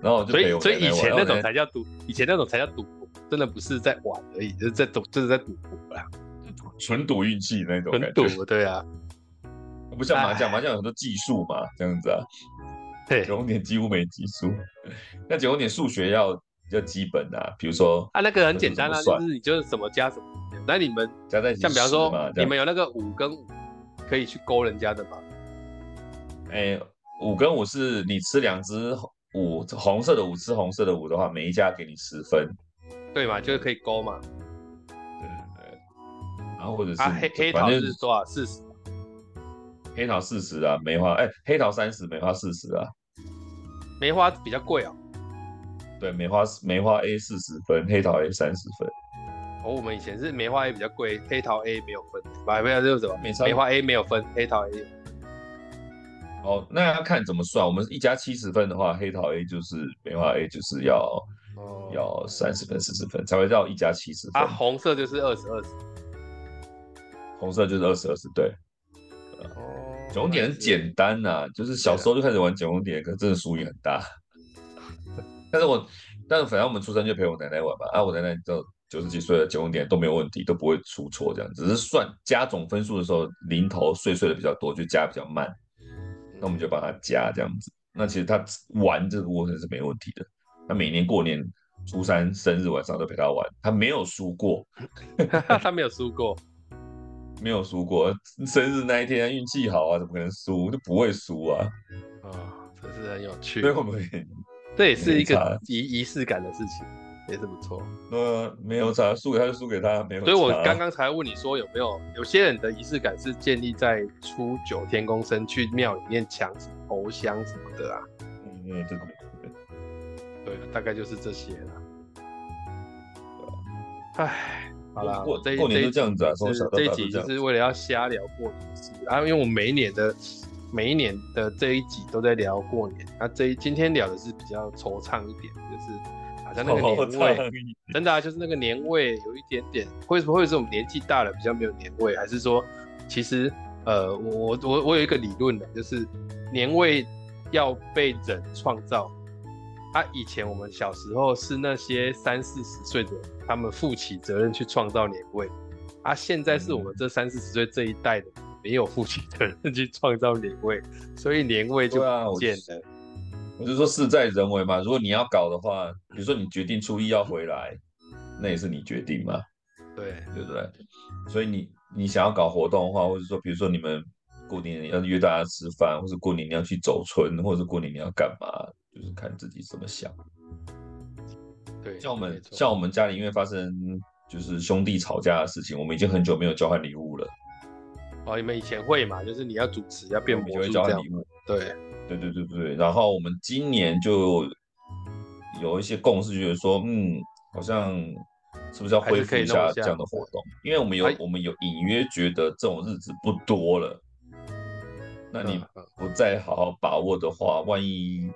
然后就所以所以以前那种才叫赌，以前那种才叫赌博，真的不是在玩而已，就是在赌，就是在赌博啦，纯赌运气那种感觉。纯赌，对啊，不像麻将，麻将有很多技术嘛，这样子啊。对，九红点几乎没技术，那九红点数学要要基本啊，比如说啊，那个很简单啊，就是你就是什么加什么。那你们加在一起，像比方说你们有那个五跟五可以去勾人家的吗？哎，五跟五是你吃两只五红色的五吃红色的五的话，每一家给你十分，对嘛？就是可以勾嘛。对对对。然后或者是、啊、黑黑桃是多少？四十。黑桃四十啊，梅花哎，黑桃三十，梅花四十啊。梅花比较贵哦。对，梅花梅花 A 四十分，黑桃 A 三十分。哦，我们以前是梅花 A 比较贵，黑桃 A 没有分。买不了就是什么？梅花 A 没有分，黑桃 A。哦，那要看怎么算。我们一家七十分的话，黑桃 A 就是梅花 A 就是要、哦、要三十分、四十分才会到一家七十分。啊，红色就是二十二十，红色就是二十二十，对。哦，九红点很简单呐、啊，就是小时候就开始玩九红点，可是真的输赢很大。但是我，但是反正我们出生就陪我奶奶玩嘛，啊，我奶奶就九十几岁了，九红点都没有问题，都不会出错这样，只是算加总分数的时候，零头碎碎的比较多，就加比较慢。那我们就帮他加这样子。那其实他玩这个过程是没问题的。他每年过年初三生日晚上都陪他玩，他没有输过，他没有输过，没有输过。生日那一天运气好啊，怎么可能输？就不会输啊。啊、哦，这是很有趣。所以，我们这也是一个仪仪式感的事情。也是不错，呃，没有差，输给他就输给他，没有。所以我刚刚才问你说有没有，有些人的仪式感是建立在初九天公生去庙里面抢头香什么的啊？嗯嗯，对对对，对，大概就是这些了。唉，好了，过这过年就这样子啊，从小到大这一集就是为了要瞎聊过年事啊，因为我每一年的每一年的这一集都在聊过年，那这一今天聊的是比较惆怅一点，就是好。像那个年味，哦、真的啊，就是那个年味有一点点，为什么会是我们年纪大了比较没有年味？还是说，其实呃，我我我有一个理论的，就是年味要被人创造。啊，以前我们小时候是那些三四十岁的人，他们负起责任去创造年味。啊，现在是我们这三四十岁这一代的没有负起责任去创造年味，所以年味就不见了。我就说事在人为嘛，如果你要搞的话，比如说你决定初一要回来，那也是你决定嘛，对对不对？所以你你想要搞活动的话，或者说比如说你们过年要约大家吃饭，或者过年你要去走村，或者过年你要干嘛，就是看自己怎么想。对，像我们像我们家里因为发生就是兄弟吵架的事情，我们已经很久没有交换礼物了。哦，你们以前会嘛？就是你要主持要变魔术这样。对。对对对对，然后我们今年就有一些共识，觉得说，嗯，好像是不是要恢复一下这样的活动？因为我们有我们有隐约觉得这种日子不多了。那你不再好好把握的话，万一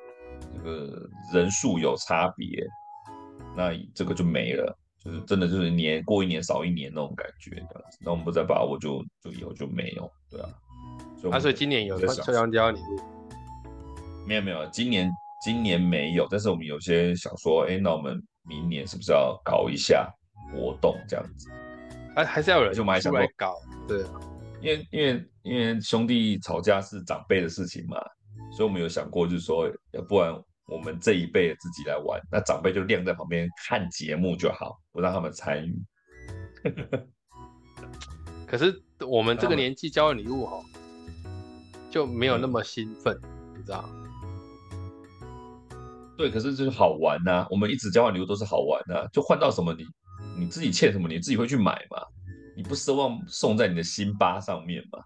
这个人数有差别，那这个就没了，就是真的就是年过一年少一年那种感觉这样子。那我们不再把握就，就就以后就没有，对啊。所以，啊、所以今年有悄悄交礼物。没有没有，今年今年没有，但是我们有些想说，哎，那我们明年是不是要搞一下活动这样子？还还是要有人就买想来搞，对，因为因为因为兄弟吵架是长辈的事情嘛，所以我们有想过，就是说，要不然我们这一辈自己来玩，那长辈就晾在旁边看节目就好，不让他们参与。可是我们这个年纪交换礼物哈，就没有那么兴奋，嗯、你知道？对，可是就是好玩呐、啊。我们一直交换礼物都是好玩呐、啊，就换到什么你你自己欠什么，你自己会去买嘛。你不奢望送在你的心巴上面嘛？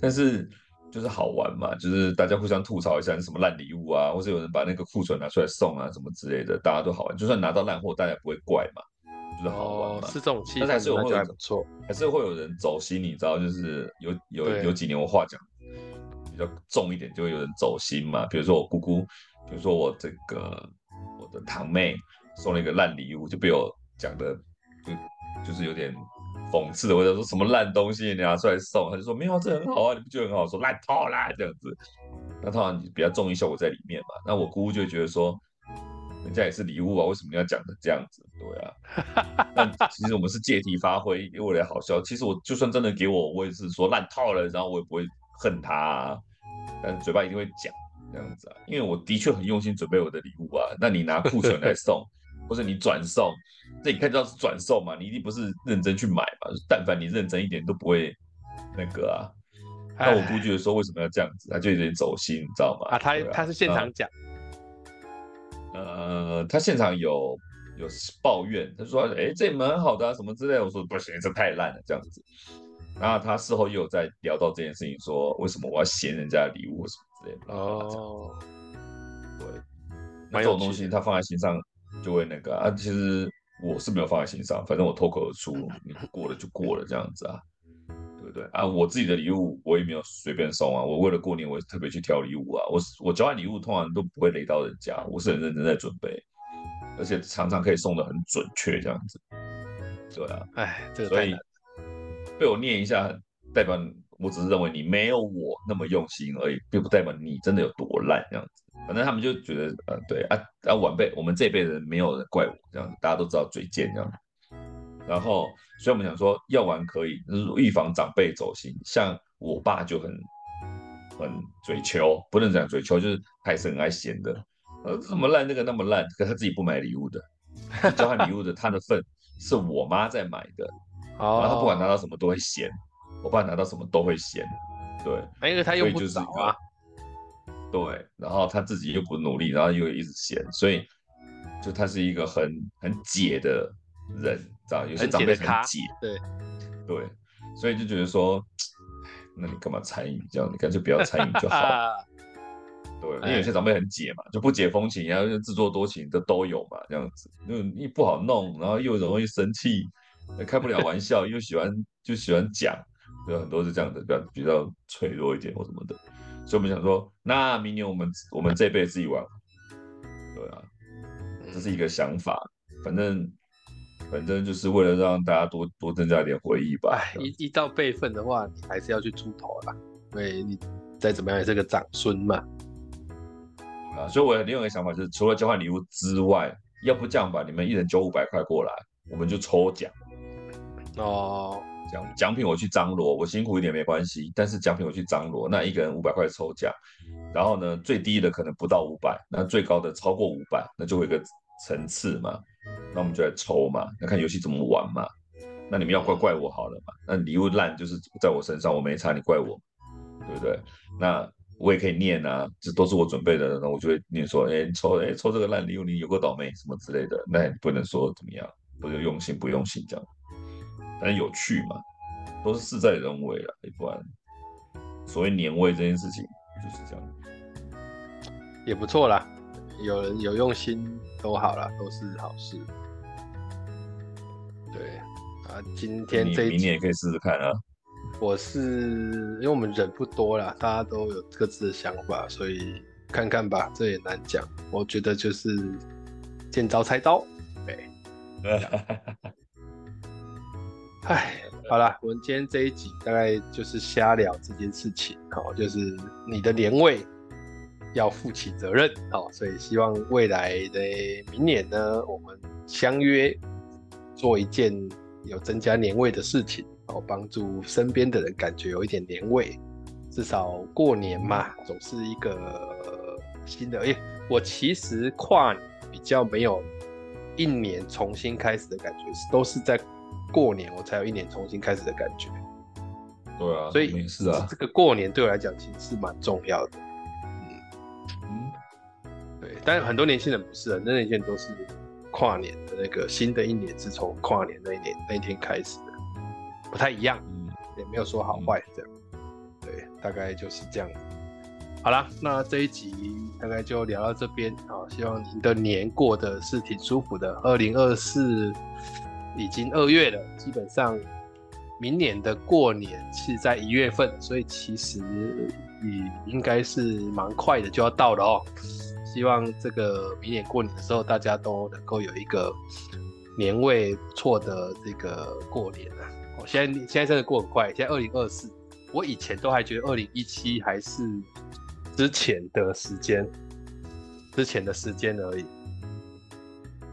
但是就是好玩嘛，就是大家互相吐槽一下什么烂礼物啊，或者有人把那个库存拿出来送啊，什么之类的，大家都好玩。就算拿到烂货，大家也不会怪嘛，就是好玩嘛。哦、是这种气氛，但是还是会还不错，还是会有人走心，你知道，就是有有有几年我话讲比较重一点，就会有人走心嘛。比如说我姑姑，比如说我这个我的堂妹送了一个烂礼物，就被我讲的就就是有点。讽刺的，我就说什么烂东西你拿出来送，他就说没有，这很好啊，你不觉得很好？说烂透了这样子，那通常比较重意效果在里面嘛。那我姑姑就觉得说，人家也是礼物啊，为什么要讲的这样子？对啊，但其实我们是借题发挥，因为为了好笑。其实我就算真的给我，我也是说烂透了，然后我也不会恨他啊，但嘴巴一定会讲这样子啊，因为我的确很用心准备我的礼物啊。那你拿库存来送。或者你转送，这你看到是转售嘛？你一定不是认真去买嘛？但凡你认真一点，都不会那个啊。那我估计的说，为什么要这样子？他就有点走心，你知道吗？啊，他他是现场讲，呃，他现场有有抱怨，他说：“哎，这蛮好的啊，什么之类的。”我说：“不行，这太烂了，这样子。”然后他事后又有在聊到这件事情，说：“为什么我要嫌人家的礼物什么之类的？”哦，对，那这种东西他放在心上。就会那个啊，其实我是没有放在心上，反正我脱口而出，你不过了就过了这样子啊，对不对啊？我自己的礼物我也没有随便送啊，我为了过年我也特别去挑礼物啊，我我交换礼物通常都不会雷到人家，我是很认真在准备，而且常常可以送的很准确这样子，对啊，哎，这个所以被我念一下，代表我只是认为你没有我那么用心而已，并不代表你真的有多烂这样子。反正他们就觉得，呃，对啊，啊，晚辈，我们这辈人没有人怪我这样子，大家都知道嘴贱这样。然后，所以我们想说，要玩可以，就是预防长辈走心。像我爸就很很嘴秋，不能讲嘴秋，就是他也是很爱闲的。呃，这么烂，那个那么烂，可他自己不买礼物的，交换礼物的他的份是我妈在买的，然后他不管拿到什么都会嫌，我爸拿到什么都会嫌，对，因为他用不着啊。对，然后他自己又不努力，然后又一直闲，所以就他是一个很很解的人，知道？有些长辈很解，对对，所以就觉得说，那你干嘛参与？这样你干脆不要参与就好了。对，因为有些长辈很解嘛，就不解风情，然后就自作多情的都有嘛，这样子，就你不好弄，然后又容易生气，开不了玩笑，又喜欢就喜欢讲，有很多是这样的，比较比较脆弱一点或什么的。所以我们想说，那明年我们我们这辈自己玩，对啊，这是一个想法。反正反正就是为了让大家多多增加一点回忆吧。哎，一一到辈分的话，你还是要去出头啦，因为你再怎么样也是个长孙嘛。啊，所以我有另外一个想法就是，除了交换礼物之外，要不这样吧，你们一人交五百块过来，我们就抽奖。哦。奖奖品我去张罗，我辛苦一点没关系，但是奖品我去张罗，那一个人五百块抽奖，然后呢，最低的可能不到五百，那最高的超过五百，那就会有个层次嘛，那我们就来抽嘛，那看游戏怎么玩嘛，那你们要怪怪我好了嘛，那礼物烂就是在我身上，我没差，你怪我，对不对？那我也可以念啊，这都是我准备的，那我就会念说，哎，抽哎抽这个烂礼物，你有个倒霉什么之类的，那也不能说怎么样，不就用心不用心这样。反正有趣嘛，都是事在人为了，不然所谓年味这件事情就是这样，也不错啦。有人有用心都好啦，都是好事。对啊，今天这一明年也可以试试看啊。我是因为我们人不多啦，大家都有各自的想法，所以看看吧，这也难讲。我觉得就是见招拆招，对。哎，好了，我们今天这一集大概就是瞎聊这件事情，好，就是你的年味要负起责任，好，所以希望未来的明年呢，我们相约做一件有增加年味的事情，好，帮助身边的人感觉有一点年味，至少过年嘛，总是一个新的。哎，我其实跨年比较没有一年重新开始的感觉，都是在。过年我才有一年重新开始的感觉，对啊，所以是啊，这个过年对我来讲其实是蛮重要的，嗯。嗯，对，但是很多年轻人不是，很多年轻人都是跨年的那个新的一年是从跨年那一年那一天开始的，不太一样，嗯，也没有说好坏这样，对，大概就是这样。好啦，那这一集大概就聊到这边啊，希望您的年过得是挺舒服的。二零二四已经二月了，基本上明年的过年是在一月份，所以其实也应该是蛮快的就要到了哦。希望这个明年过年的时候，大家都能够有一个年味不错的这个过年啊！我现在现在真的过很快，现在二零二四，我以前都还觉得二零一七还是之前的时间，之前的时间而已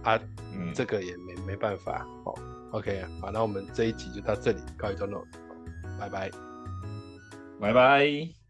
啊，嗯，这个也没没办法哦。OK，好，那我们这一集就到这里告一段落，拜拜，拜拜。